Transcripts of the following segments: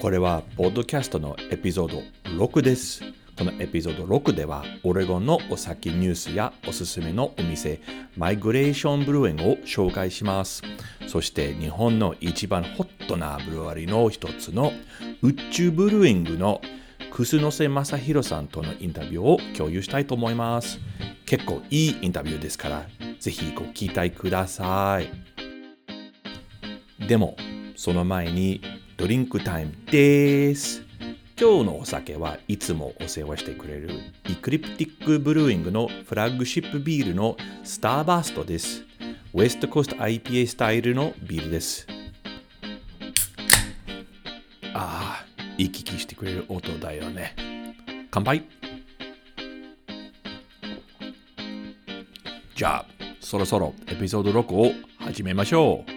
これはポッドキャストのエピソード6です。このエピソード6ではオレゴンのお酒ニュースやおすすめのお店マイグレーションブルーエンを紹介します。そして日本の一番ホットなブルワリーの一つの宇宙ブルーイングの楠瀬正宏さんとのインタビューを共有したいと思います。結構いいインタビューですから、ぜひご期待ください。でも、その前にドリンクタイムです。今日のお酒はいつもお世話してくれるイクリプティックブルーイングのフラッグシップビールのスターバーストです。ウエストコースト IPA スタイルのビールです。ああ、行き来してくれる音だよね。乾杯じゃあ、そろそろエピソード6を始めましょう。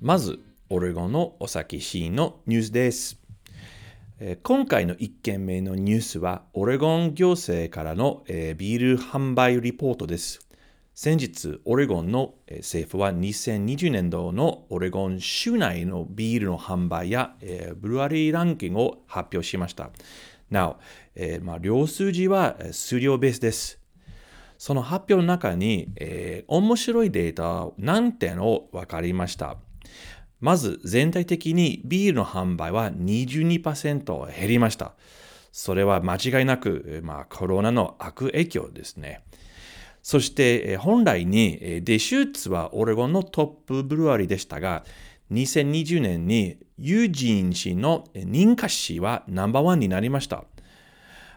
まず、オレゴンのお酒シーのニュースです。今回の1件目のニュースは、オレゴン行政からのビール販売リポートです。先日、オレゴンの政府は2020年度のオレゴン州内のビールの販売や、ブルワリーランキングを発表しました。なお、えー、まあ、両数字は数量ベースです。その発表の中に、えー、面白いデータ何点を分かりました。まず全体的にビールの販売は22%減りました。それは間違いなく、まあ、コロナの悪影響ですね。そして本来にデシューツはオレゴンのトップブルワリーでしたが、2020年にユージーン氏の認可氏はナンバーワンになりました。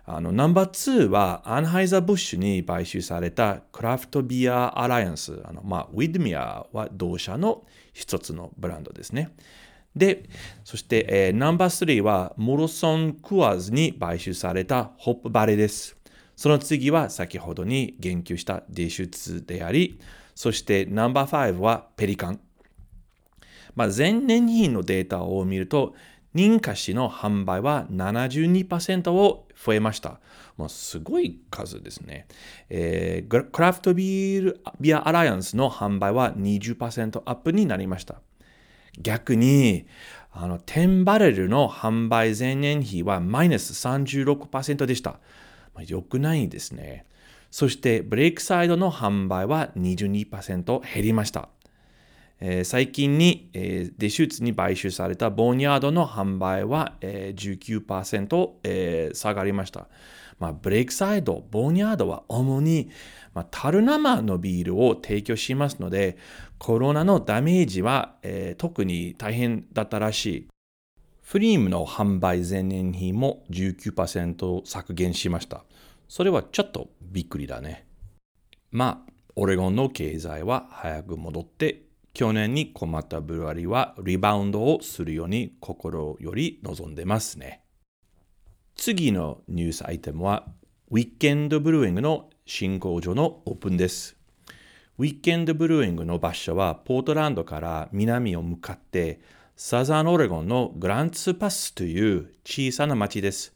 あのナンバー2はアンハイザー・ブッシュに買収されたクラフトビア・アライアンス、あのまあ、ウィドミアは同社の一つのブランドですね。で、そして、えー、ナンバー3はモロソン・クアーズに買収されたホップバレです。その次は先ほどに言及したディシュツであり、そしてナンバー5はペリカン。まあ、前年比のデータを見ると、認可紙の販売は72%を増えました。もうすごい数ですね。えー、クラフトビールビアアライアンスの販売は20%アップになりました。逆に、あの、10バレルの販売前年比はマイナス36%でした。まあ、良くないですね。そして、ブレイクサイドの販売は22%減りました。えー、最近に、えー、デシューツに買収されたボーニャードの販売は、えー、19%、えー、下がりました。まあ、ブレイクサイド、ボーニャードは主に、まあ、樽生のビールを提供しますので、コロナのダメージは、えー、特に大変だったらしい。フリームの販売前年比も19%削減しました。それはちょっとびっくりだね。まあ、オレゴンの経済は早く戻って、去年に困ったブルワリーはリバウンドをするように心より望んでますね。次のニュースアイテムは、ウィッケンドブルーイングの新工場のオープンです。ウィッケンドブルーイングの場所はポートランドから南を向かってサザンオレゴンのグランツパスという小さな町です。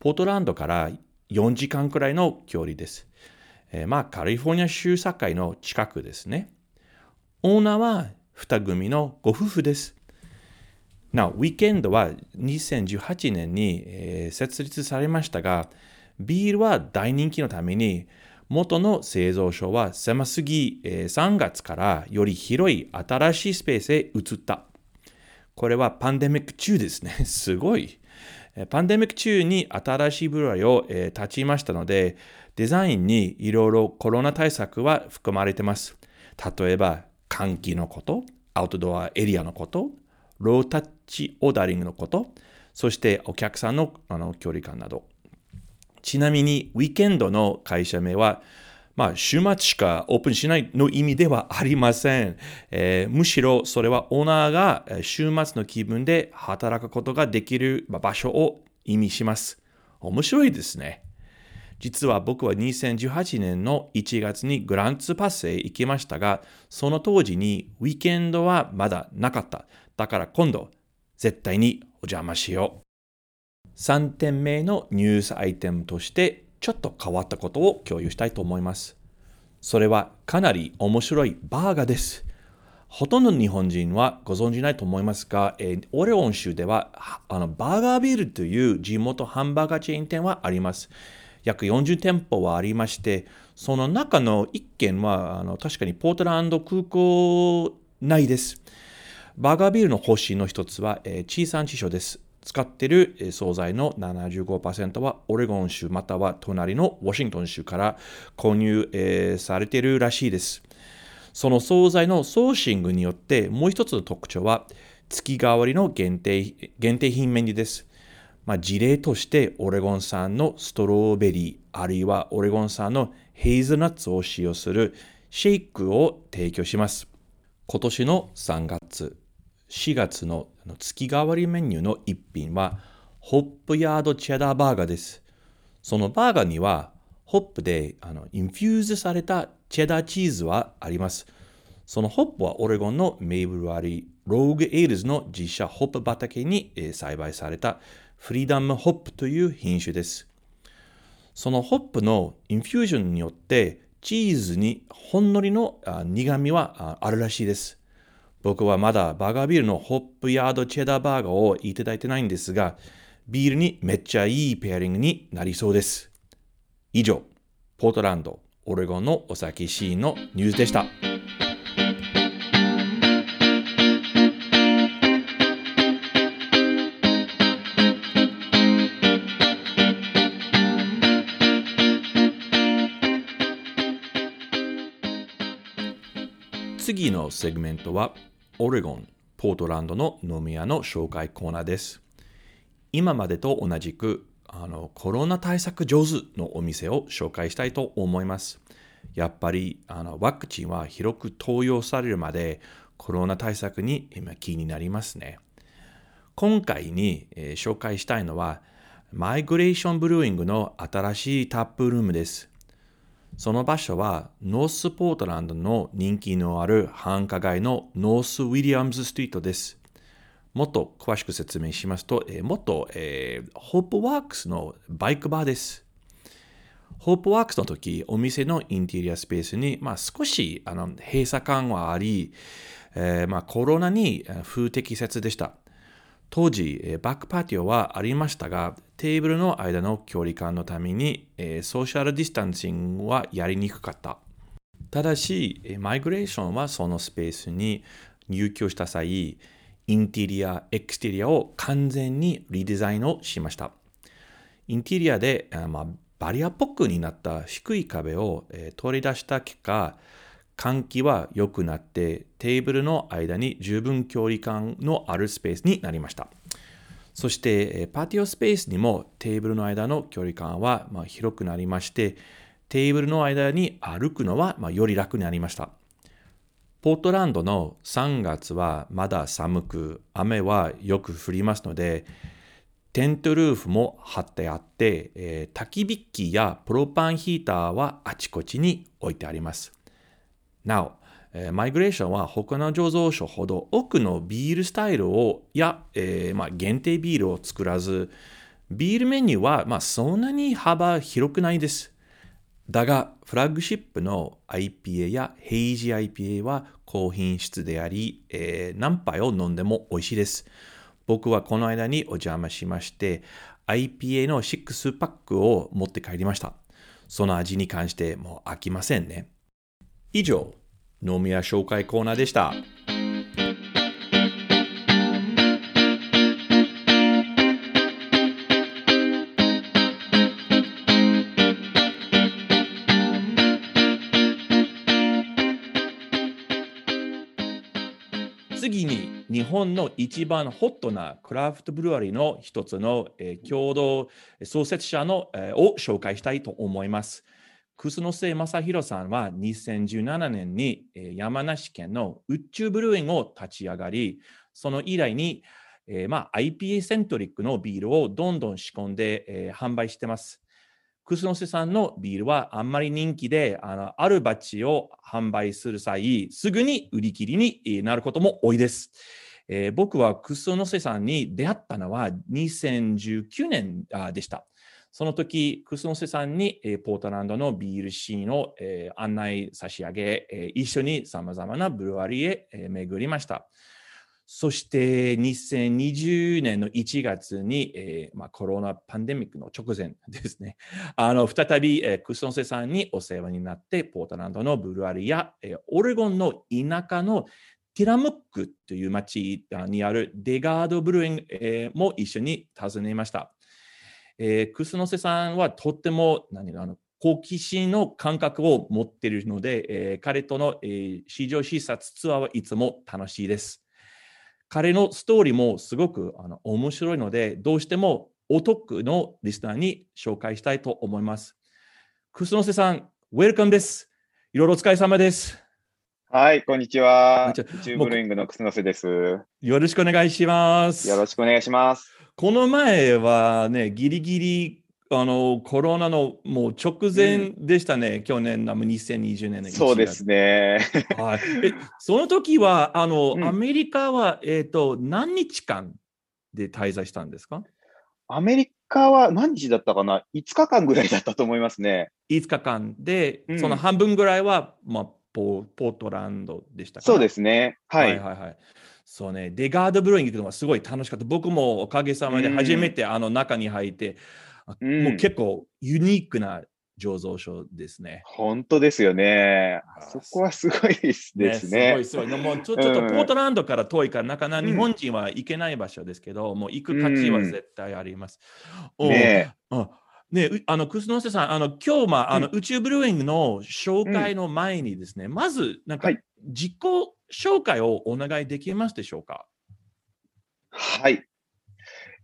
ポートランドから4時間くらいの距離です。えー、まあ、カリフォルニア州境の近くですね。オーナーは2組のご夫婦です。なお、ウィーケンドは2018年に、え、設立されましたが、ビールは大人気のために、元の製造所は狭すぎ、え、3月からより広い新しいスペースへ移った。これはパンデミック中ですね。すごい。パンデミック中に新しいブルワリを、え、立ちましたので、デザインにいろいろコロナ対策は含まれています。例えば、換気のこと、アウトドアエリアのこと、ロータッチオーダリングのこと、そしてお客さんのあの距離感など。ちなみに、ウィーケンドの会社名は、まあ、週末しかオープンしないの意味ではありません。えー、むしろそれはオーナーが週末の気分で働くことができる場所を意味します。面白いですね。実は僕は2018年の1月にグランツパスへ行きましたが、その当時にウィーケンドはまだなかった。だから今度、絶対にお邪魔しよう。3点目のニュースアイテムとしてちょっと変わったことを共有したいと思います。それはかなり面白いバーガーです。ほとんど日本人はご存じないと思いますが、えー、オレゴン州ではあのバーガービールという地元ハンバーガーチェーン店はあります。約40店舗はありまして、その中の1軒はあの確かにポートランド空港内です。バーガービールの方針の一つは、えー、地産地消です。使っている惣菜の75%はオレゴン州または隣のワシントン州から購入、えー、されているらしいです。その惣菜のソーシングによってもう一つの特徴は月替わりの限定限定品メニューです。まあ、事例としてオレゴン産のストローベリーあるいはオレゴン産のヘイズナッツを使用するシェイクを提供します。今年の3月4月の月替わりメニューの一品は、ホップヤードチェダーバーガーです。そのバーガーには、ホップであの infuse されたチェダーチーズはあります。そのホップはオレゴンの名ブルワリー、ローグエイルズの自社ホップ畑に栽培されたフリーダムホップという品種です。そのホップの infusion によってチーズにほんのりの苦味はあるらしいです。僕はまだバーガービルのホップヤードチェダーバーガーをいただいてないんですが、ビールにめっちゃいいペアリングになりそうです。以上、ポートランド、オレゴンのお酒シーンのニュースでした。次のセグメントはオレゴン、ポートランドの飲み屋の紹介コーナーです。今までと同じくあのコロナ対策上手のお店を紹介したいと思います。やっぱりあのワクチンは広く投与されるまでコロナ対策に今気になりますね。今回に、えー、紹介したいのはマイグレーションブルーイングの新しい taproom です。その場所はノースポートランドの人気のある繁華街のノースウィリアムズストリートです。もっと詳しく説明しますと、えー、もっと、えー、ホープワークスのバイクバーです。ホープワークスの時、お店のインテリアスペースに、まあ、少しあの閉鎖感はあり、えーまあ、コロナに不適切でした。当時、バックパティオはありましたが、テーブルの間の距離感のために、ソーシャルディスタンシングはやりにくかった。ただし、マイグレーションはそのスペースに入居した際、インテリア、エクステリアを完全にリデザインをしました。インテリアで、まあ、バリアっぽくになった低い壁を、取り出した結果、換気は良くなってテーブルの間に十分距離感のあるスペースになりました。そしてパティオスペースにもテーブルの間の距離感は広くなりましてテーブルの間に歩くのはより楽になりました。ポートランドの3月はまだ寒く雨はよく降りますのでテントルーフも張ってあって、えー、焚き火機やプロパンヒーターはあちこちに置いてあります。なお、えー、マイグレーションは他の醸造所ほど奥のビールスタイルをや、えーまあ、限定ビールを作らず、ビールメニューは、まあ、そんなに幅広くないです。だが、フラッグシップの IPA やヘイジ IPA は高品質であり、えー、何杯を飲んでも美味しいです。僕はこの間にお邪魔しまして、IPA の6パックを持って帰りました。その味に関してもう飽きませんね。以上、飲み屋紹介コーナーでした。次に日本の一番ホットなクラフトブルワリーの一つの、えー、共同創設者の、えー、を紹介したいと思います。楠瀬正弘さんは2017年に山梨県の宇宙ブルーインを立ち上がり、その以来に、えーまあ、IPA セントリックのビールをどんどん仕込んで、えー販売してます。楠瀬さんのビールはあんまり人気で、あのあるバッジを販売する際、すぐに売り切りになることも多いです。えー僕は楠瀬さんに出会ったのは2019年あでした。その時、楠瀬さんに、えーポートランドのビールシーンを、えー案内差し上げ、えー一緒にさまざまなブルワリーへ、えー巡りました。そして2020年の1月に、えーまあ、コロナパンデミックの直前 ですね、あの再び、えークスノセさんにお世話になって、ポートランドのブルワリや、えーオレゴンの田舎のティラムックという町にあるデガードブルーイング、えーも一緒に訪ねました。えークスノセさんはとっても何あの好奇心の感覚を持っているので、えー彼との、えー市場視察ツアーはいつも楽しいです。彼のストーリーもすごくあの面白いので、どうしてもお得のリスナーに紹介したいと思います。クスノセさん、ウェルカムです。いろいろお疲れ様です。はい、こんにちは。こんにちは宇宙ブルーイングの楠瀬です。よよろしくお願いします。ろしくお願いします。この前はね、ギリギリあのコロナのもう直前でしたね、去年の2020年の1月そうですね。はい、えその時はあの、うんアメリカは、えー、と何日間で滞在したんですか？アメリカは何日だったかな ?5 日間ぐらいだったと思いますね。5日間で、うんその半分ぐらいは、まあ、ポポートランドでしたかそうですすね。はい。はいはいそうね、デガードブルーイング行くのはすごい楽しかった。僕もおかげさまで初めてあの中に入って、あうんもう結構ユニークな醸造所ですね。本当ですよね。そこはすごいですですすね。ごいすごい。もうちょちょっとうんポートランドから遠いから、なかなかうん日本人は行けない場所ですけど、もう行く価値は絶対あります。うんねうあの、クスノセさん、あの、今日、まあ、あの、う宇宙ブルーイングの紹介の前にですね、まず、なんかはい、自己紹介をお願いできますでしょうか？はい。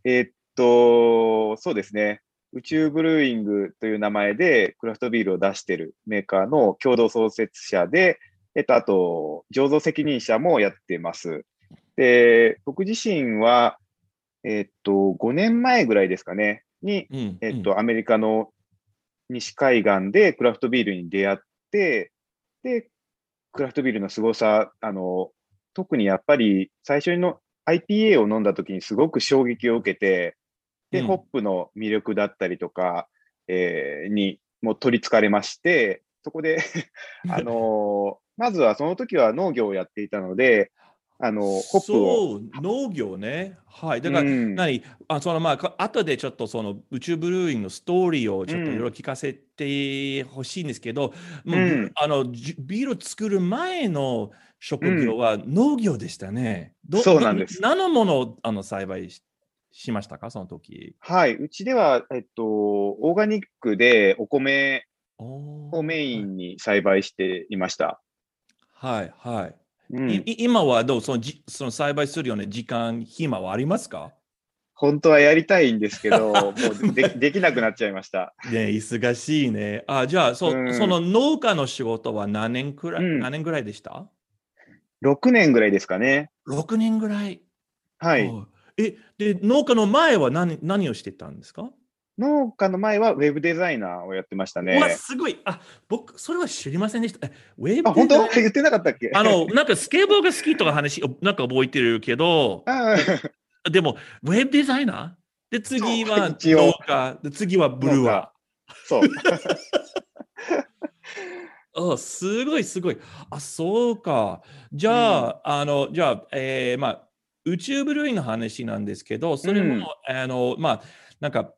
えーっと、そうですね。宇宙ブルーイングという名前でクラフトビールを出しているメーカーの共同創設者で、えっと、あと、醸造責任者もやってます。で、僕自身は、えっと、5年前ぐらいですかね、に、うん。うんえっと、アメリカの西海岸でクラフトビールに出会って、で、クラフトビールの凄さ、あの、特にやっぱり最初の IPA を飲んだ時にすごく衝撃を受けて、で、うん。ホップの魅力だったりとか、えーにもう取り憑かれまして、そこで、あのまずはその時は農業をやっていたので、あの、ホップを。そう、農業ね。はい。だから、うん何？あそのまあか後でちょっとその宇宙ブルーイングのストーリーをちょっといろいろ聞かせてほしいんですけど、もううんあのじビールを作る前の職業は農業でしたね。どそうなんですど何のものをあの栽培ししましたか、その時？はい。うちでは、えっと、オーガニックでお米おをメインに栽培していました。はいはい。うん今はどうそのじその栽培するような時間、暇はありますか？本当はやりたいんですけど、もうでできなくなっちゃいました。ね忙しいね。あ、じゃあ、そ,、うんその農家の仕事は何年くらい、うん何年ぐらいでした？6年ぐらいですかね。?6 年ぐらい。はい。おえ、で、農家の前は何何をしてたんですか、農家の前はウェブデザイナーをやってましたねうわ、。すごい。あ、僕、それは知りませんでした。えウェブあ、本当デザイン言ってなかったっけ？あの、なんかスケボーが好きとか話、なんか覚えてるけど、あでも、ウェブデザイナー？で、次は農家、で次はブルワー。そう。あ、すごいすごい。あ、そうか。じゃあ、あの、じゃあ、えーまあ、宇宙ブルーイングの話なんですけど、それも、あの、まあ、なんか、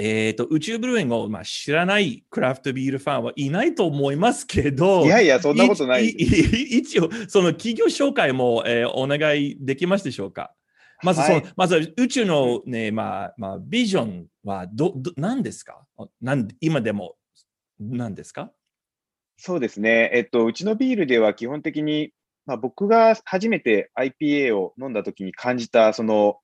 えっ、と、宇宙ブルーイングを、まあ、知らないクラフトビールファンはいないと思いますけど、いやいや、そんなことないい一応、その企業紹介も、えーお願いできますでしょうか。まずその、はいまずは宇宙のね、まあ、まあ、ビジョンはど、ど、何ですかなん今でも、何ですかそうですね。えっと、うちのビールでは基本的に、まあ、僕が初めて IPA を飲んだ時に感じた、その、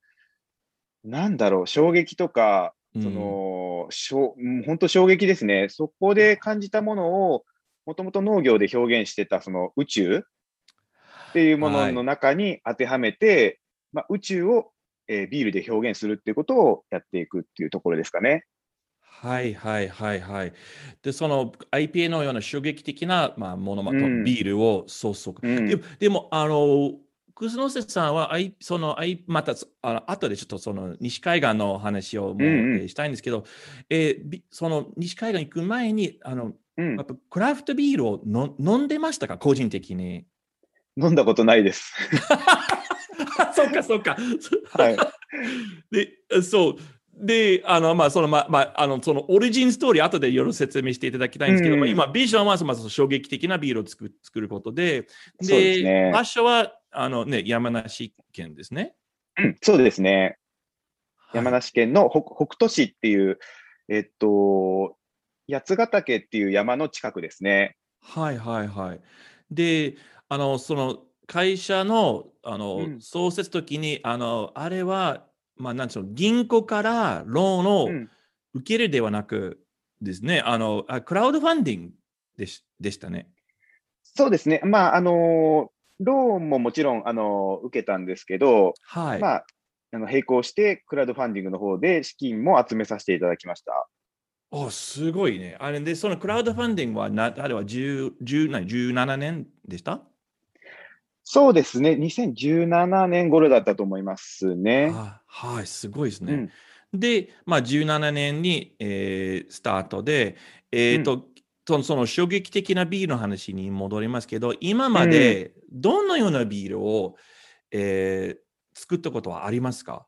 なんだろう、衝撃とか、その、の、しょうん本当衝撃ですね。そこで感じたものを、もともと農業で表現してたその宇宙っていうものの中に当てはめて、まあ、宇宙を、えービールで表現するっていうことをやっていくっていうところですかね。はいはいはいはい。で、その IPA のような衝撃的な、まあ、もの、まあうんビールを注ぐ。うんでもあの、楠瀬さんは、あいその、あいまた、あの後でちょっとその西海岸の話をもう、うんうんえーしたいんですけど、えーびその西海岸行く前に、あの、うんやっぱクラフトビールをの飲んでましたか、個人的に。飲んだことないです。そうか、そうか。はい。で、そう。で、あの、まあ、その、まあ、まあ、あの、その、オリジンストーリー、後でいろいろ説明していただきたいんですけど、うんまあ今、ビジョンは、まず衝撃的なビールを作作ることで、で場所は、あのね、山梨県ですね。うんそうですね。山はい梨県の北北杜市っていう、えっと、八ヶ岳っていう山の近くですね。はいはいはい。で、あの、その会社の、あの、うん創設時に、あの、あれは、まあ、なんう、銀行からローンをうん受けるではなくですね、あの、あクラウドファンディングでしでしたね。そうですね。まあ、あの、ローンももちろん、あの、受けたんですけど、はい。まあ、あの並行して、クラウドファンディングの方で資金も集めさせていただきました。おすごいね。あれで、そのクラウドファンディングはな、あれは10 10何17年でした？そうですね。2017年頃だったと思いますね。あはい、すごいですね。うんで、まあ、17年に、えースタートで、えーとそのその衝撃的なビールの話に戻りますけど、今までどのようなビールを、えー作ったことはありますか？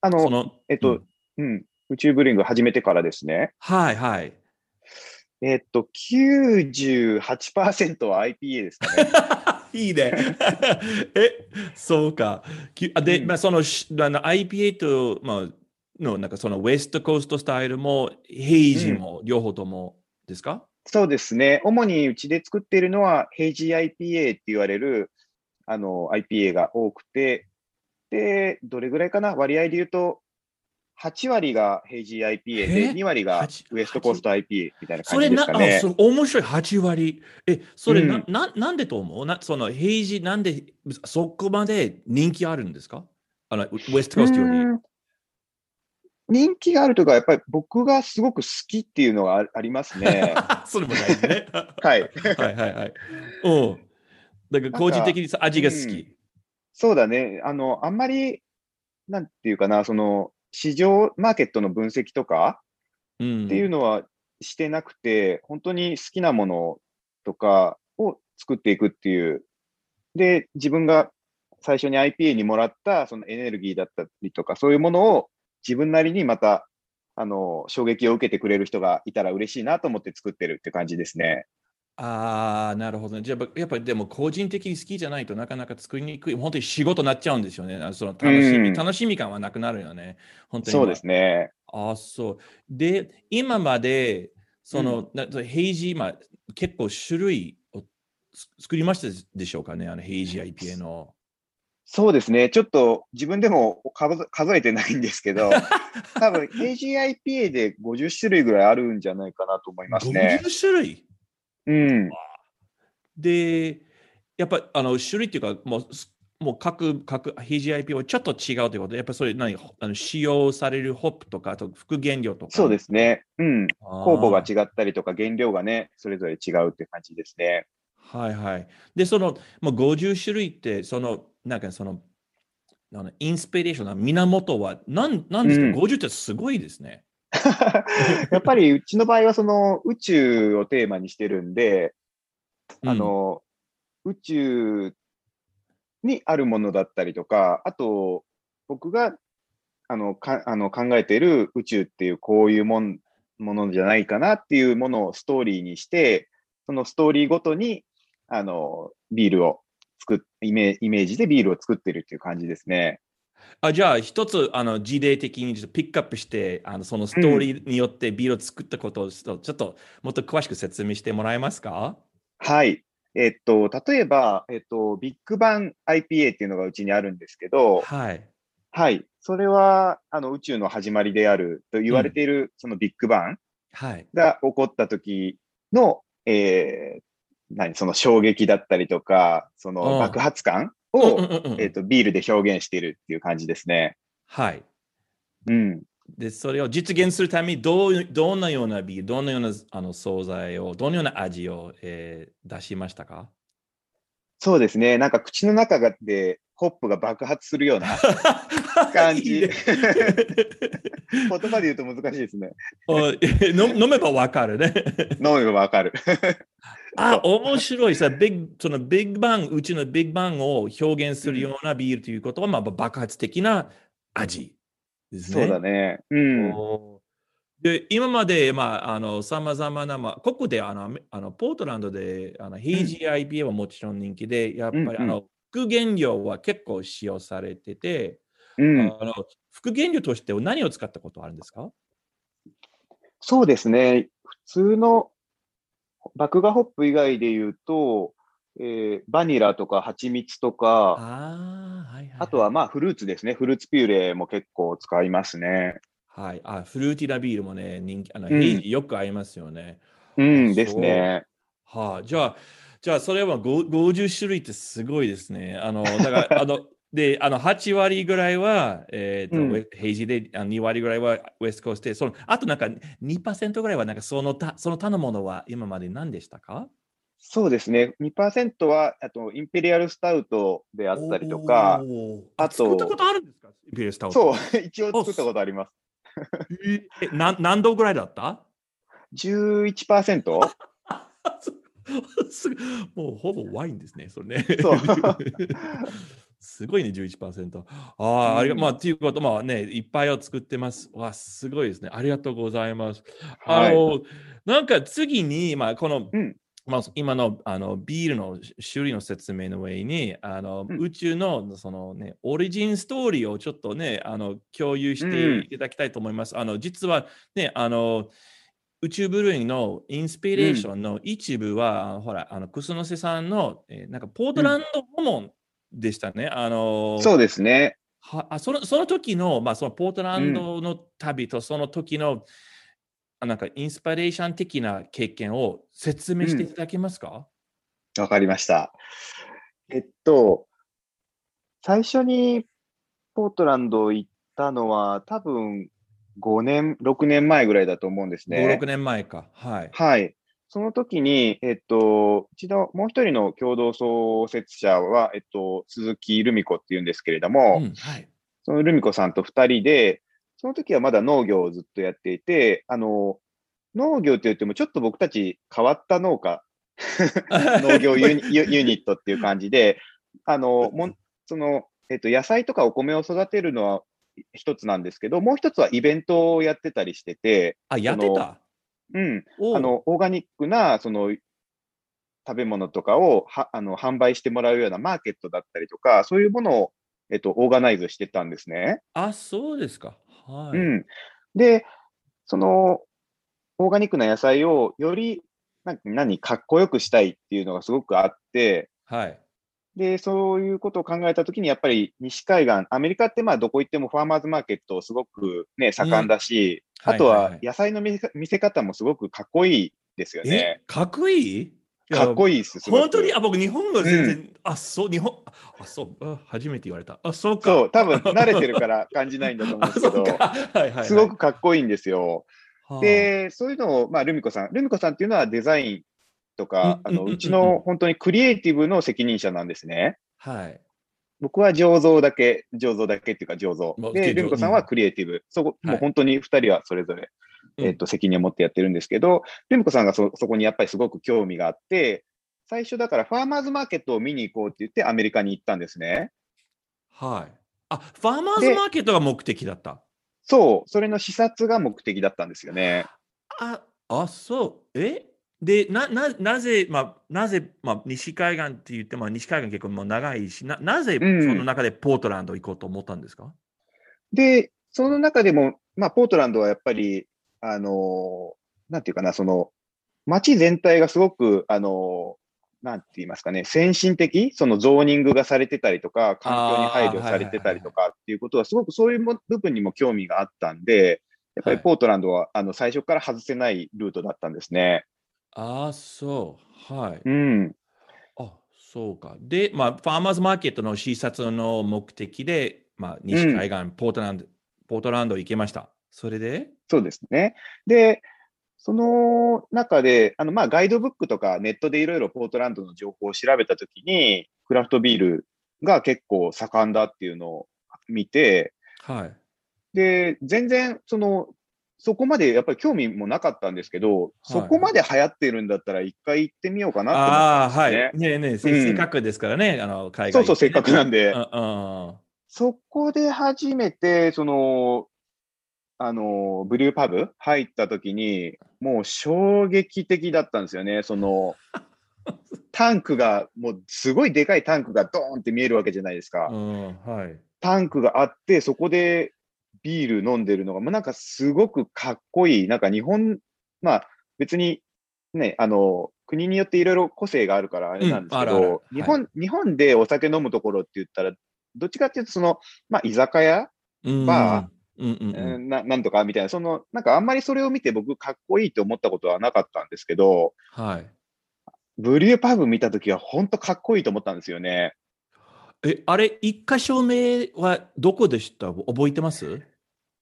あの、そのえっと、うん、宇宙ブリング始めてからですね。はいはい。えっと、98%は IPA ですかね。いいね。え、そうか。きあで、うんまあ、そのしあの IPA と、まあ、のなんかそのウエストコーストスタイルも、ヘイジも、両方ともですか？そうですね。主にうちで作っているのは、ヘイジ IPA って言われる、あの、IPA が多くて、で、どれぐらいかな？割合で言うと、8割がヘイジ IPA え？で、2割が八ウエストコースト IPA みたいな感じですかねあ。そ面白い、8割。え、それな、うんななんでと思う？なそのヘイジ、なんでそこまで人気あるんですか？あのウウエストコーストより。うーん人気があるというか、やっぱり僕がすごく好きっていうのがあありますね。それも大事ね。はい。はいはいはい。うん。だから個人的にさ味が好き。そうだね。あの、あんまり、なんていうかな、その、市場、マーケットの分析とかうん。っていうのはしてなくて、本当に好きなものとかを作っていくっていう。で、自分が最初に IPA にもらったそのエネルギーだったりとか、そういうものを自分なりにまた、あの、衝撃を受けてくれる人がいたら嬉しいなと思って作ってるって感じですね。ああ、なるほどね。じゃあ、やっぱりでも個人的に好きじゃないとなかなか作りにくい。本当に仕事になっちゃうんですよね。その楽しみ、うん楽しみ感はなくなるよね。本当に。そうですね。ああ、そう。で、今まで、その、なヘイジー、まあ、結構種類をつ作りましたでしょうかね、あのヘイジー IPA の。そうですね。ちょっと自分でも数数えてないんですけど、多分 AGIPA で50種類ぐらいあるんじゃないかなと思いますね。50種類うん。で、やっぱあの種類っていうか、もうすもう各各ヘイジー IPA はちょっと違うということで、やっぱそれ何あの使用されるホップとか、あと副原料とか。そうですね。うん。酵母が。違ったりとか、原料がね、それぞれ違うって感じですね。はいはい。で、そのもう50種類って、その、なんかその、あのインスピレーションの源は何なんですか、うん ?50 ってすごいですね。やっぱりうちの場合はその宇宙をテーマにしてるんで、あの、宇宙にあるものだったりとか、あと、僕が、あの、かあの考えている宇宙っていうこういうもんものじゃないかなっていうものをストーリーにして、そのストーリーごとに、あの、ビールを作っ、イメイメージでビールを作ってるっていう感じですね。あじゃあ、一つあの事例的にちょっとピックアップして、あのそのストーリーによってビールを作ったことをちょっともっと詳しく説明してもらえますか？はい。えっと、例えば、えっと、ビッグバン IPA っていうのがうちにあるんですけど、はい。はい。それは、あの、宇宙の始まりであると言われている、そのビッグバンはい。が起こった時の、えー、何、その衝撃だったりとか、そのうん爆発感うんを、えっ、と、ビールで表現しているっていう感じですね。はい。うん。で、それを実現するためにどう、どんなようなビール、どんなようなあの惣菜を、どのような味を、えー出しましたか？そうですね。なんか口の中がで、ホップが爆発するような 感じ。いいね 言葉で言うと難しいですね。飲めばわかるね。飲めばわかる。あ、面白いさ、ビッグ、そのビッグバン、うちのビッグバンを表現するようなビールということは、まあ爆発的な味ですね。そうだね。うん。で今まで、まあ、あの、さまざまな、まあ、ここで、あの、あのポートランドで、あの、ヘイジー IPA はもちろん人気で、やっぱり、うんうんあの、副原料は結構使用されてて、うん。あの、副原料として何を使ったことあるんですか？そうですね。普通の麦芽ホップ以外で言うと、えーバニラとか蜂蜜とか、ああ、はいはい、あとはまあフルーツですね。フルーツピューレも結構使いますね。はい。あ、フルーティーなビールもね、人気、あの、うんよく合いますよね。うんですね。はい、じゃあ、じゃあ、それはご50種類ってすごいですね。あの、だから、あの、で、あの、8割ぐらいは、えっ、と、うん。ウェヘイジーで、あの2割ぐらいはウェストコーストで、その、あとなんか2%ぐらいは、なんかその他、その他のものは今まで何でしたか？そうですね。2%は、あと、インペリアルスタウトであったりとか、あと作ったことあるんですか？インペリアルスタウト。そう、一応作ったことあります。えな何度ぐらいだった？11%? すぐもうほぼワインですね、それね。そう すごいね、11%。ああ、ありがうんまあ、ということ、まあね、いっぱいを作ってます。わ、すごいですね。ありがとうございます。はいあの、なんか次に、まあ、この、うんまあ、今のあのビールの種類の説明の上にあの、うん宇宙のその、ね、オリジンストーリーをちょっとねあの共有していただきたいと思います。あの実は、ね、あの宇宙ブルーイングのインスピレーションの一部は、ほらあの楠瀬さんの、えーなんかポートランド訪問でしたね。あのそうですね。はあそのその時の、まあ、そのポートランドの旅とその時の、あなんかインスピレーション的な経験を説明していただけますか、わかりました。えっと、最初にポートランド行ったのは多分5年、6年前ぐらいだと思うんです5、ね6。年前か。はい。はい。その時に、えっと、うちのもう一人の共同創設者は、えっと、鈴木ルミ子っていうんですけれども、うんはい。そのルミ子さんと二人で、その時はまだ農業をずっとやっていて、あの、農業って言ってもちょっと僕たち変わった農家、農業ユニユユニットっていう感じで、あの、もんその、えっと、野菜とかお米を育てるのは一つなんですけど、もう一つはイベントをやってたりしてて、あ、やってた？うん、あの、オーガニックな、その、食べ物とかをはあの販売してもらうようなマーケットだったりとか、そういうものを、えっと、オーガナイズしてたんですね。あ、そうですか。はい。うん。で、その、オーガニックな野菜をより、な何、かっこよくしたいっていうのがすごくあって、はい。で、そういうことを考えたときに、やっぱり西海岸、アメリカってまあどこ行ってもファーマーズマーケットすごくね、盛んだし、うんあとは野菜の見せ見せ方もすごくかっこいいですよえ？ね。、かっこいい？かっこいい。です。本当に？あ、僕、日本語全然、あ、そう、日本、あ、そう、あ初めて言われた。あ、そうか。そう、多分 慣れてるから感じないんだと思うんあ、ですけど。はいはい、はい。すごくかっこいいんですよ。はあ、で、そういうのを、まあ、ルミ子さん、ルミ子さんっていうのはデザインとか、あの、うんうんうんうんうちの本当にクリエイティブの責任者なんですね。はい。僕は醸造だけ、醸造だけっていうか醸造まあ。で、醸ルミ子さんはクリエイティブ。そこ、はいもう本当に二人はそれぞれ、うんえっと、責任を持ってやってるんですけど、ルミ子さんがそ、そこにやっぱりすごく興味があって、最初だからファーマーズマーケットを見に行こうって言ってアメリカに行ったんですね。はい。あ、ファーマーズマーケットが目的だった？そう、それの視察が目的だったんですよね。あ、あ、そう。え？で、な、な、なぜ、まあ、なぜ、まあ、西海岸って言っても、西海岸結構もう長いし、な、なぜ、そうん。の中でポートランド行こうと思ったんですか、で、その中でも、まあ、ポートランドはやっぱり、あのーなんていうかな、その、街全体がすごく、あのーなんて言いますかね、先進的、そのゾーニングがされてたりとか、環境に配慮されてたりとかっていうことは、すごくそういうも部分にも興味があったんで、やっぱりポートランドは、あの最初から外せないルートだったんですね。ああ、そう。はい。うん。あ、そうか。で、まあ、ファーマーズマーケットの視察の目的で、まあ、西海岸、ポートランド、ポートランド行きました。それで？そうですね。で、その中で、あの、まあ、ガイドブックとかネットでいろいろポートランドの情報を調べたときに、クラフトビールが結構盛んだっていうのを見て、はい。で、全然、その、そこまでやっぱり興味もなかったんですけど、そこまで流行ってるんだったら一回行ってみようかなと思ああ、はったんですね。い。ねえねえ、せうんせっかくですからね、あの、海外そうそう、せっかくなんで。うん。そこで初めて、その、あの、ブリューパブ入った時に、もう衝撃的だったんですよね。その、タンクが、もうすごいでかいタンクがドーンって見えるわけじゃないですか。うん、はい。タンクがあって、そこでビール飲んでるのが、もうなんかすごくかっこいい。なんか日本、まあ別にね、あの、国によっていろいろ個性があるからあれなんですけうんあるあるど、日本、日本でお酒飲むところって言ったら、どっちかっていうと、その、まあ居酒屋、うんバうんうんうんうんななんとかみたいな、その、なんかあんまりそれを見て僕かっこいいと思ったことはなかったんですけど、はい。 brewpub 見たときは本当かっこいいと思ったんですよね。え、あれ、一箇所目はどこでした？覚えてます？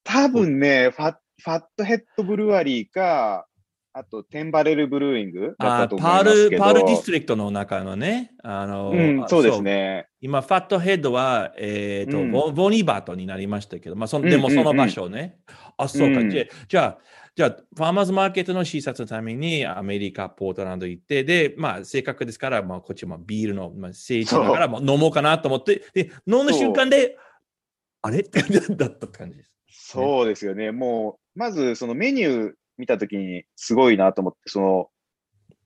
多分ね、ファ Fat Head Brewery か、あと Ten Barrel Brewing だっあたパール。 Pearl Distリクトの中のね、あの、うん、あそうです。ね。今、ファットヘッドは、えっ、と、うんボボニーバートになりましたけど、まあ、そうんでもその場所ね。あ、そうか。うんじゃじゃあ、じゃあ、ファーマーズマーケットの視察のためにアメリカ、ポートランド行って、で、まあ、せっかくですから、まあ、こっちもビールの、まあ、聖地だから、もう飲もうかなと思って、で、飲んだ瞬間で、あれ？ってだったって感じです。そうですよね。もう、まずそのメニュー見たときにすごいなと思って、その、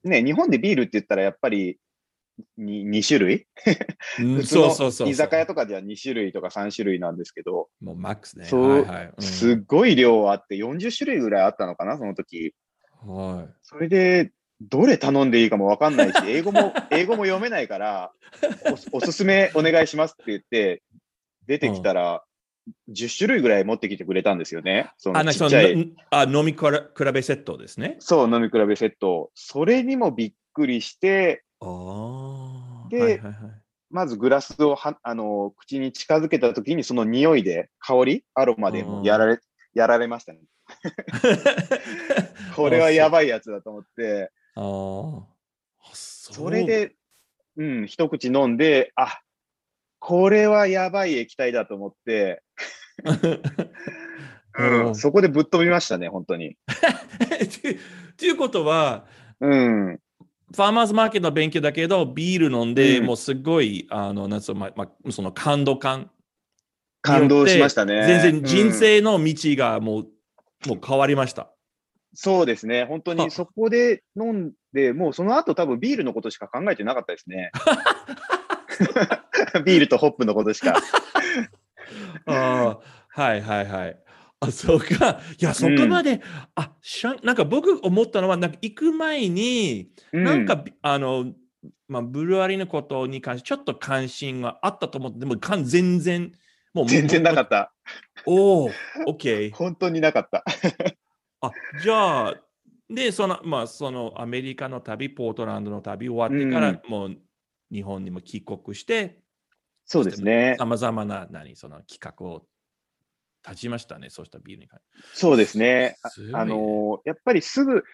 ね、日本でビールって言ったらやっぱりに2種類？そうそうそう居酒屋とかでは2種類とか3種類なんですけど、もうマックスね。そうはいはい。うんすっごい量あって40種類ぐらいあったのかな、その時。はい。それで、どれ頼んでいいかもわかんないし、英語も、英語も読めないからお、おすすめお願いしますって言って、出てきたら、10種類ぐらい持ってきてくれたんですよね。そののちっちゃい。のあ飲み比べセットですね。そう、飲み比べセット。それにもびっくりして、ああ。ではいはいはい、まずグラスをはあの口に近づけたときに、その匂いで、香り、アロマでやられ、やられましたね。これはやばいやつだと思って、あ。そそれ、で、うん、一口飲んで、あ、これはやばい液体だと思って、うんうん、そこでぶっ飛びましたね、本当に。っていうことは、うん、ファーマーズマーケットの勉強だけど、ビール飲んで、うんもうすごい、あの、なんつうの、ままその感動感。感動しましたね。全然人うん生の道がもう、もう変わりました。そうですね。本当はにそこで飲んで、もうその後多分ビールのことしか考えてなかったですね。ビールとホップのことしか。ああ、はいはいはい。あ、そうか。いや、そこまで、あ、しゃなんか僕思ったのは、なんか行く前に、うなんか、あの、まあ、ブルワリーのことに関してちょっと関心があったと思って、でも全然、もう、全然なかった。た。おお、OK。本当になかった。あ、じゃあ、で、その、まあ、そのアメリカの旅、ポートランドの旅終わってから、うんもう日本にも帰国して、そうですね。さまざまな、何、その企画を立ちましたね、そうしたビールに関。そうですね。あすごいあのーやっぱりすぐ、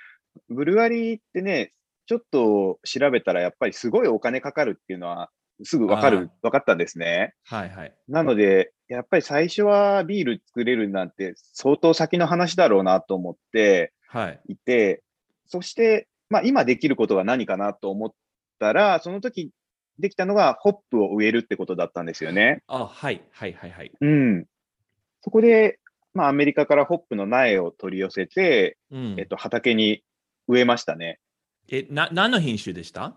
ブルワリーってね、ちょっと調べたらやっぱりすごいお金かかるっていうのはすぐわかある、わかったんですね。はいはい。なので、やっぱり最初はビール作れるなんて相当先の話だろうなと思ってはい。いて、そして、まあ今できることが何かなと思ったら、その時できたのがホップを植えるってことだったんですよね。あ、はいはいはいはい。うん。そこで、まあアメリカからホップの苗を取り寄せて、うん、えっと、畑に植えましたね。え、な、何の品種でした？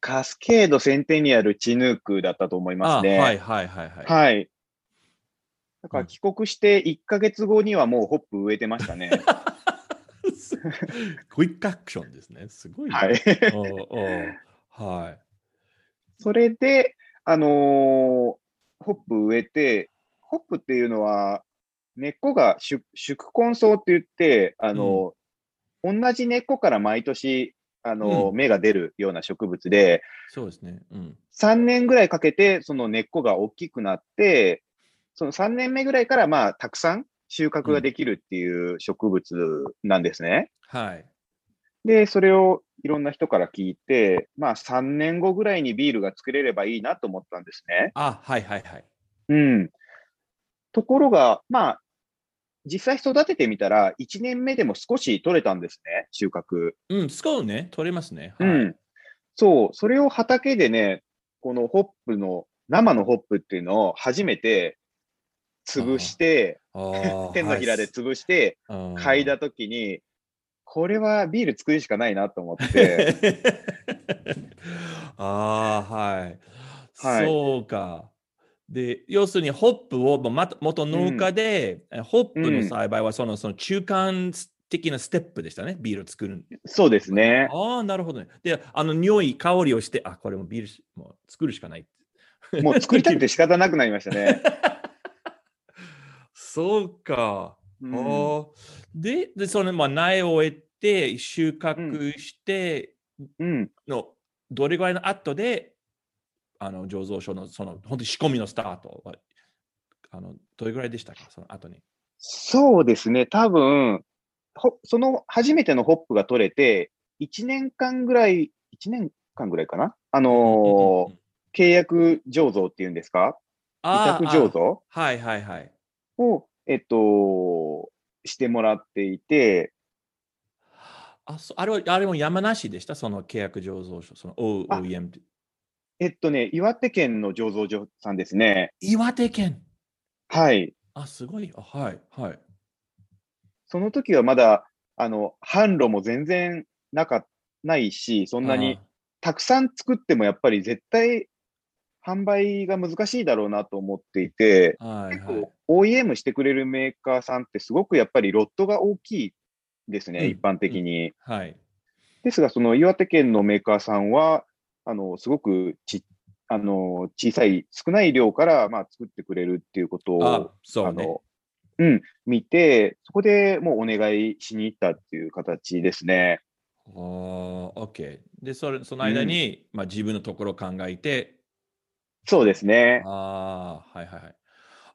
カスケードセンテニアルチヌークだったと思いますね。あはいはいはいはい。はい。だかうんら帰国して1ヶ月後にはもうホップ植えてましたね。クイックアクションですね。すごいね。はい。はい。それで、あのーホップ植えて、ホップっていうのは、根っこが宿宿根草って言って、あのー同じ根っこから毎年、あのーうん芽が出るような植物で、そうですね。うん。3年ぐらいかけて、その根っこが大きくなって、その3年目ぐらいから、まあ、たくさん収穫ができるっていう植物なんですね。はい。で、それをいろんな人から聞いて、まあ、3年後ぐらいにビールが作れればいいなと思ったんですね。あ、はいはいはい。うん。ところが、まあ、実際育ててみたら、1年目でも少し取れたんですね、収穫。うん、スコーンね、取れますね。はい。うん。そう、それを畑でね、このホップの、生のホップっていうのを初めて潰して、手のひらで潰して、はい嗅いだときに、これはビール作るしかないなと思って、ああ、はい。はいそうか。で、要するにホップをまた元農家で、えホップの栽培はその,、その中間的なステップでしたね、ビールを作る。そうですね。ああ、なるほどね。で、あの匂い、香りをして、あ、これもビールしもう作るしかない。もう作りたくて仕方なくなりましたね。そうか。うんでで、その、まあ、苗を得て、収穫してうん。の、どれぐらいの後で、あの、醸造所の、その、本当に仕込みのスタートは、あの、どれぐらいでしたか、その後に。そうですね。多分、ほその初めてのホップが取れて、1年間ぐらい、1年間ぐらいかな？あのー契約醸造っていうんですか？委託醸造？あはいはいはい。を、えっと、してもらっていて、あそあれはあれも山梨でした、その契約醸造所、その OEM って。えっとね、岩手県の醸造所さんですね。岩手県。はい。あ、すごい。あはいはい。その時はまだ、あの、販路も全然なか、ないし、そんなにたくさん作ってもやっぱり絶対販売が難しいだろうなと思っていて。はい結はい構 OEM してくれるメーカーさんってすごくやっぱりロットが大きいですね、うん一般的に。はい。ですが、その岩手県のメーカーさんは、あの、すごくち、あの、小さい、少ない量から、まあ、作ってくれるっていうことを、あ、そうね。の、うん、見て、そこでもうお願いしに行ったっていう形ですね。あー OK。で、それその間に、まあ、自分のところを考えて、そうですね。ああ、はいはいはい。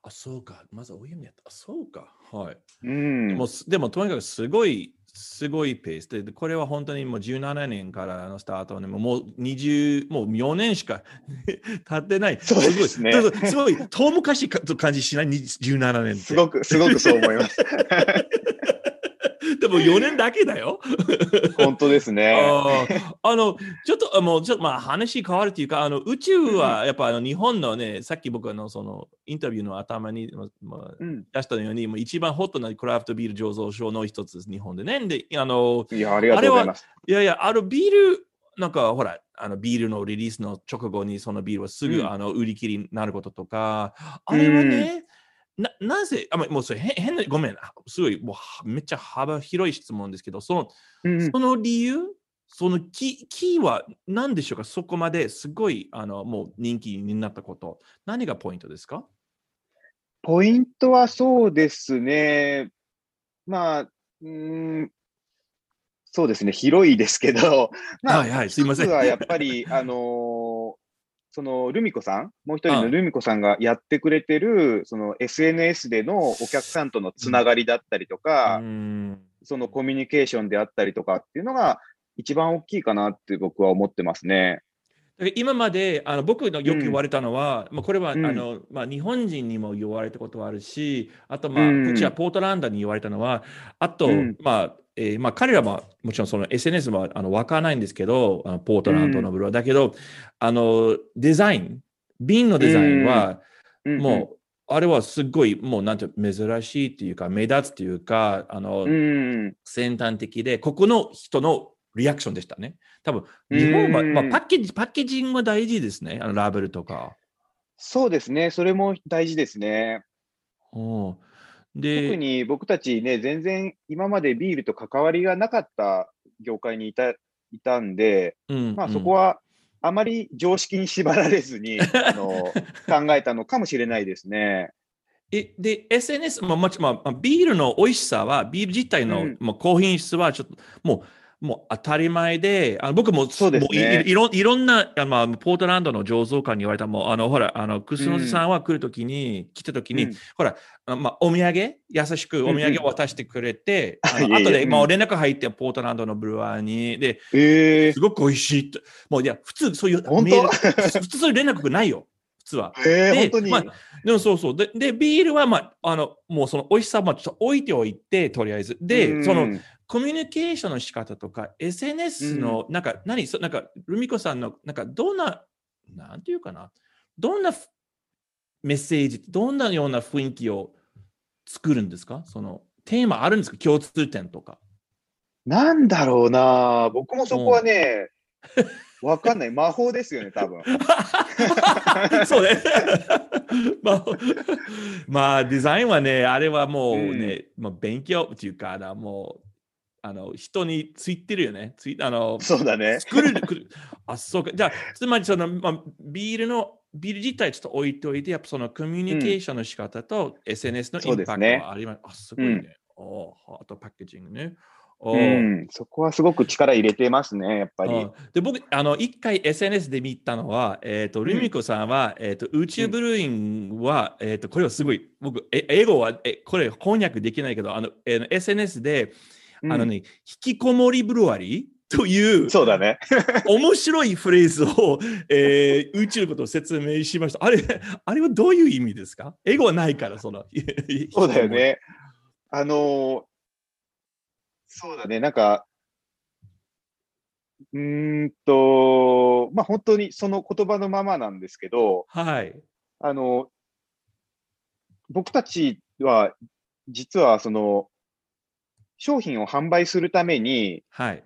あ、そうか。まず OEM やった。あそうか。はい。うん。でも、すでもとにかくすごい、すごいペースで、でこれは本当にもう17年からのスタートで、もう20、もう4年しか 経ってない。そうですねすごい、遠昔かと感じしない、17年。すごく、すごくそう思います。でも4年だけだよ。本当ですね。あの、ちょっと、あもうちょっとまあ話変わるというか、あの宇宙はやっぱあの日本のね、さっき僕あのそのインタビューの頭に、ままあ、うん。出したように、もう一番ホットなクラフトビール醸造所の一つです、日本でね。で、あの、いや、ありがとうございます。いやいや、あのビール、なんかほら、あのビールのリリースの直後にそのビールはすぐ、うんあの売り切りになることとか、あれはね、ななぜ、あまあもうそれ変変な、ごめん、すごいもうはめっちゃ幅広い質問ですけど、そのうんうんその理由、そのキキーは何でしょうか？そこまですごいあのもう人気になったこと。何がポイントですか？ポイントはそうですね。まあ、うーん、そうですね。広いですけど、まあ、はいはい、すいません。はやっぱり、あのーそのルミ子さん、もう一人あのルミ子さんがやってくれてる、その SNS でのお客さんとのつながりだったりとか、うん。そのコミュニケーションであったりとかっていうのが一番大きいかなって僕は思ってますね。今まであの僕のよく言われたのは、まあ、これは、うん。あのまあ、日本人にも言われたことはあるし、あと、まあうん。こっちはポートランドに言われたのは、あと、うん。まあえーまあ、彼らはもちろんその SNS はあの分からないんですけど、あのポートランドのブローだけど、あのデザイン、瓶のデザインは、うんもう、あれはすっごい、もうなんていうの珍しいっていうか、目立つっていうか、あの、先端的で、ここの人のリアクションでしたね。多分日本は、うんまあ、パッケージ、パッケージングは大事ですね。あのラベルとか。そうですね。それも大事ですね。う特に僕たちね、全然今までビールと関わりがなかった業界にいたいたんで、うんまあそこは、あまり常識に縛られずに あの考えたのかもしれないですね。えで、SNS、まあもちまあ、ビールの美味しさは、ビール自体の、うんもう高品質はちょっともう、もう当たり前で、あの僕もそうですね。もういいろいろんな、あまあ、ポートランドの醸造家に言われたもうあのほら、あのクスノスさんは来るときに、来たときに、うん。ほら、あまあ、お土産、優しくお土産を渡してくれて、あの いえいえ。後で、うん。まあ、連絡入って、ポートランドのブルワーに、で、えすごく美味しいと。もういや、普通、そういう普通そういう連絡ないよ、普通は。で本当に、まあでもそうそう。で、でビールは、まあ、あの、もうその美味しさはまあちょっと置いておいて、とりあえず。で、うんその、コミュニケーションの仕方とか、SNS の、なんか、何、そなんか、ルミコさんの、なんか、どんな、なんていうかな、どんなふメッセージ、どんなような雰囲気を作るんですか？その、テーマあるんですか？共通点とか。なんだろうな僕もそこはね、わかんない。魔法ですよね、多分。そうね。まあ、まあ、デザインはね、あれはもうね、まあ、勉強っていうかな、もう、あの、人についてるよね。ついあの、そうだね。作る、あ、そうか。じゃあ、つまりその、まあ、ビールの、ビール自体ちょっと置いといて、やっぱそのコミュニケーションの仕方と SNS のインパクトあります。あ、すごいね。おーあとパッケージングね。おうーん、そこはすごく力入れてますね、やっぱり。うんで僕、あの一回 SNS で見たのは、えーとルミコさんは、えー、と宇宙ブルーイングは、えー、とこれはすごい、僕、え英語はえこれ翻訳できないけど、あのえー SNS で、うんあのね、引きこもりブルワリー というそうだね。面白いフレーズを、えー宇宙のことを説明しました。あれ、あれはどういう意味ですか？英語はないから、その。そうだよ。ね。あのーそうだね、なんか、うーんと、まあ本当にその言葉のままなんですけど、はい。あの、僕たちは、実はその、商品を販売するために、はい。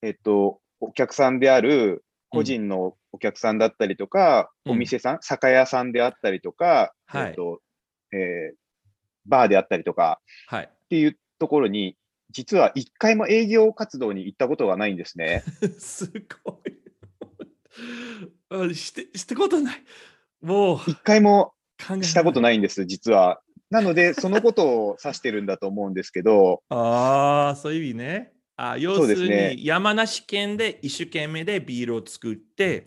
えっと、お客さんである個人のお客さんだったりとか、うんお店さん、酒屋さんであったりとか、はいえっと、えーバーであったりとかはい。っていうところに、実は一回も営業活動に行ったことがないんですね。すごい。あ して、したことない。もう、一回もしたことない。んです、実は。なので、そのことを指してるんだと思うんですけど、ああ、そういう意味ね。あ要するに、山梨県で一生懸命でビールを作って、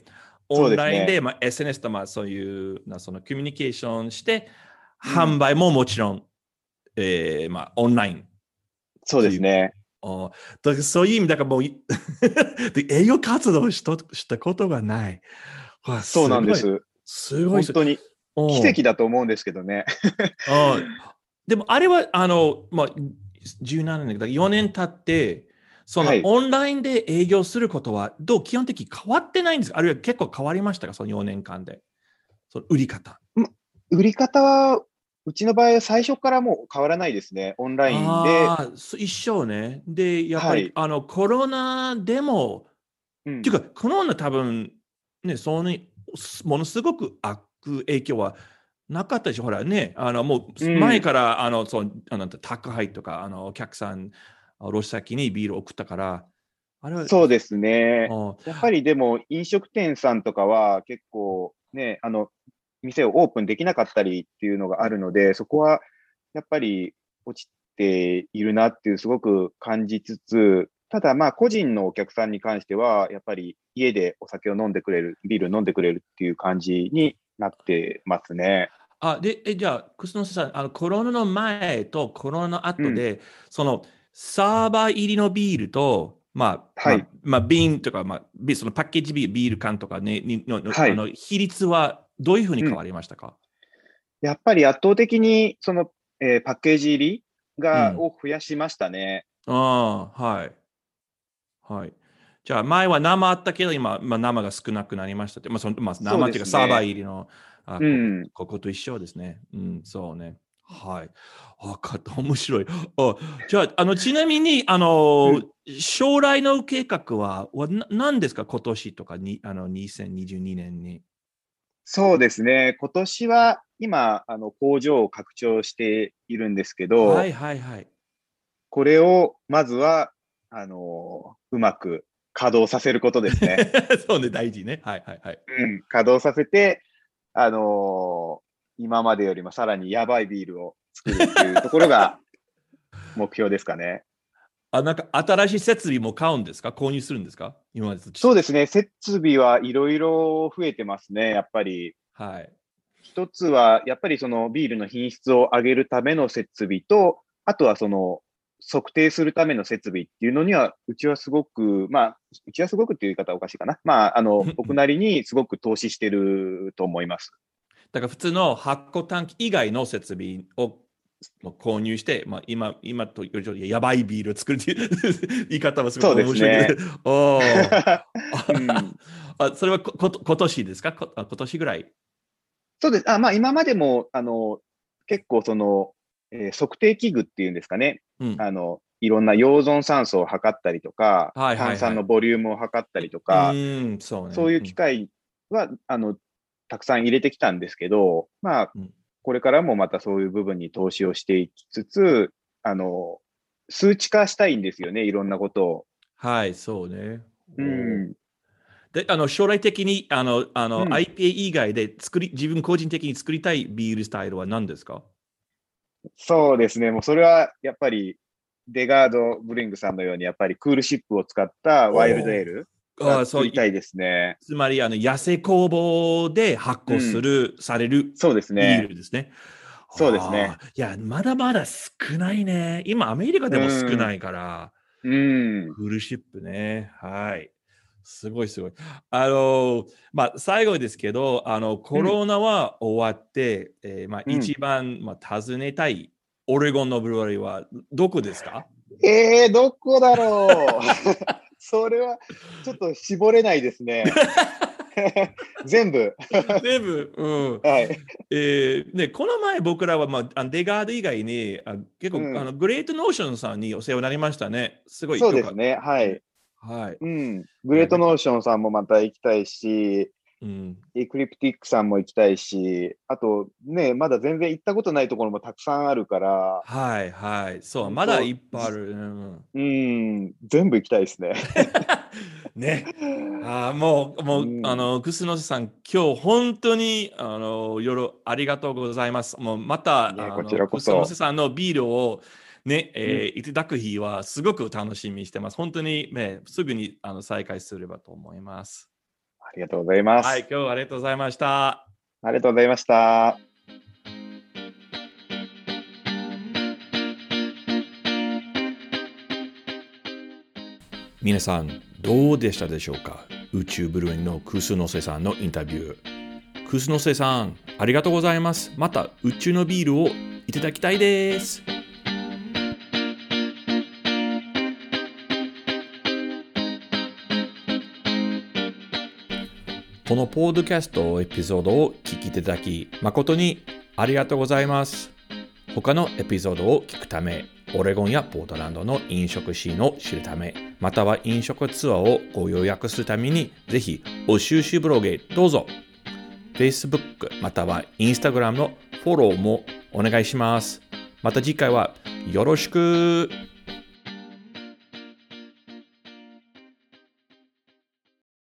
オンラインで、まあ、SNS とまあそういうなそのコミュニケーションして、販売ももちろん、えーまあ、オンライン。そうですね。あだからそういう意味だからもうい で営業活動をしたしたことがない。わそうなんで。す。すごい。本当にうん奇跡だと思うんですけどね。あでもあれはあの、まあ、17年だ4年経ってその、はいオンラインで営業することはどう基本的に変わってないんですか？あるいは結構変わりましたか？その4年間で。その売り方。売り方は、うちの場合は最初からもう変わらないですね。オンラインで。一緒ね。で、やっぱり、はいあのコロナでも、うんっていうか、コロナ多分、ね、そのものすごく悪影響はなかったでしょ、ほらね、あのもううん前から、あのそうあの宅配とか、あのお客さん、あロシ先にビールを送ったから、あれは、そうですね。あやっぱりでも飲食店さんとかは結構ね、あの、店をオープンできなかったりっていうのがあるので、そこはやっぱり落ちているなっていうすごく感じつつ、ただまあ個人のお客さんに関しては、やっぱり家でお酒を飲んでくれる、ビール飲んでくれるっていう感じになってますね。あでえじゃあ、楠野さんあの、コロナの前とコロナの後で、そのサーバー入りのビールと、まあ、はい。まあ、まあ瓶とか、まあ、ビそのパッケージビールビール缶とか、ね、にののはい。あの比率はどういうふうに変わりましたか、やっぱり圧倒的にその、えーパッケージ入りが、うんを増やしましたね。ああ、はい。はい。じゃあ、前は生あったけど、今、まあ、生が少なくなりましたって。まあ、そのまあ、生っていうか、サーバー入りの、あうんここと一緒ですね。うん、そうね。はい。あ、かった、面白い。あじゃあ、あのちなみに、あの、将来の計画は、はな何ですか、今年とかに、あの、2022年に。そうですね。今年は今、あの工場を拡張しているんですけど、はいはいはい。これをまずは、あの、うまく稼働させることですね。そうね、大事ね。はいはいはい。うん、稼働させて、あのー今までよりもさらにやばいビールを作るっていうところが目標ですかね。あ、なんか新しい設備も買うんですか？購入するんですか？今までそうですね、設備はいろいろ増えてますね、やっぱり。はい。一つは、やっぱりそのビールの品質を上げるための設備と、あとはその測定するための設備っていうのには、うちはすごく、まあ、うちはすごくっていう言い方はおかしいかな。まあ、あの、僕なりにすごく投資してると思います。だから普通の発酵タンク以外の設備を購入して、まあ、今今とよりちょっとやばいビールを作るっていう 言い方はすごく面白いけど。おーうんあそれはここと今年ですか？今年ぐらい？そうです。あまあ、今までも、あの、結構その、えー測定器具っていうんですかね。うんあの、いろんな溶存酸素を測ったりとか、はいはいはい炭酸のボリュームを測ったりとか、うんそうね。そういう機械は、あの、たくさん入れてきたんですけど、まあうん、これからもまたそういう部分に投資をしていきつつ、あの、数値化したいんですよね、いろんなことを。はい、そうね。うん。であの将来的にあのあの、うん IPA 以外で作り自分個人的に作りたいビールスタイルは何ですか？そうですね、もうそれはやっぱり、デガード・ブリングさんのように、やっぱりクールシップを使ったワイルドエールあがそう作りたいですね。つまりあの野生工房で発酵する、されるそうですビーね。ルですね。そうですね。いや、まだまだ少ないね。今、アメリカでも少ないから、うん。フルシップね。はい。すごいすごい。あの、まあ、最後ですけど、あの、コロナは終わって、えーまあ、うん一番、まあ、訪ねたいオレゴンのブルワリーはどこですか？えー、どこだろう それはちょっと絞れないですね。全部。全部、うん。はい。えーね、この前僕らは、まあ、 de Garde 以外にあ結構、うんあの Great Notion さんにお世話になりましたね。すごいそうですね。はい。はい。うん。 Great Notion さんもまた行きたいし、うん、 Ecliptic さんも行きたいし、あとね、まだ全然行ったことないところもたくさんあるから、はいはい。そう、まだいっぱいある。うん、うん、全部行きたいですね。ね。あーもう、もう、うんあの、クスノスさん、今日本当に、あの、夜ありがとうございます。もう、また、いやあのこちらこそさんのビールを、ね、えーいただく日はすごく楽しみにしてます。本当に、ね、すぐにあの再開すればと思います。ありがとうございます。はい、今日はありがとうございました。ありがとうございました。皆さん、どうでしたでしょうか？宇宙ブルーインのクスノセさんのインタビュー。クスノセさん、ありがとうございます。また宇宙のビールをいただきたいです。このポッドキャストエピソードを聞きいただき、誠にありがとうございます。他のエピソードを聞くため、オレゴンやポートランドの飲食シーンを知るため、または飲食ツアーをご予約するために、ぜひ、お収集ブログへどうぞ。Facebook または Instagram のフォローもお願いします。また次回はよろしく。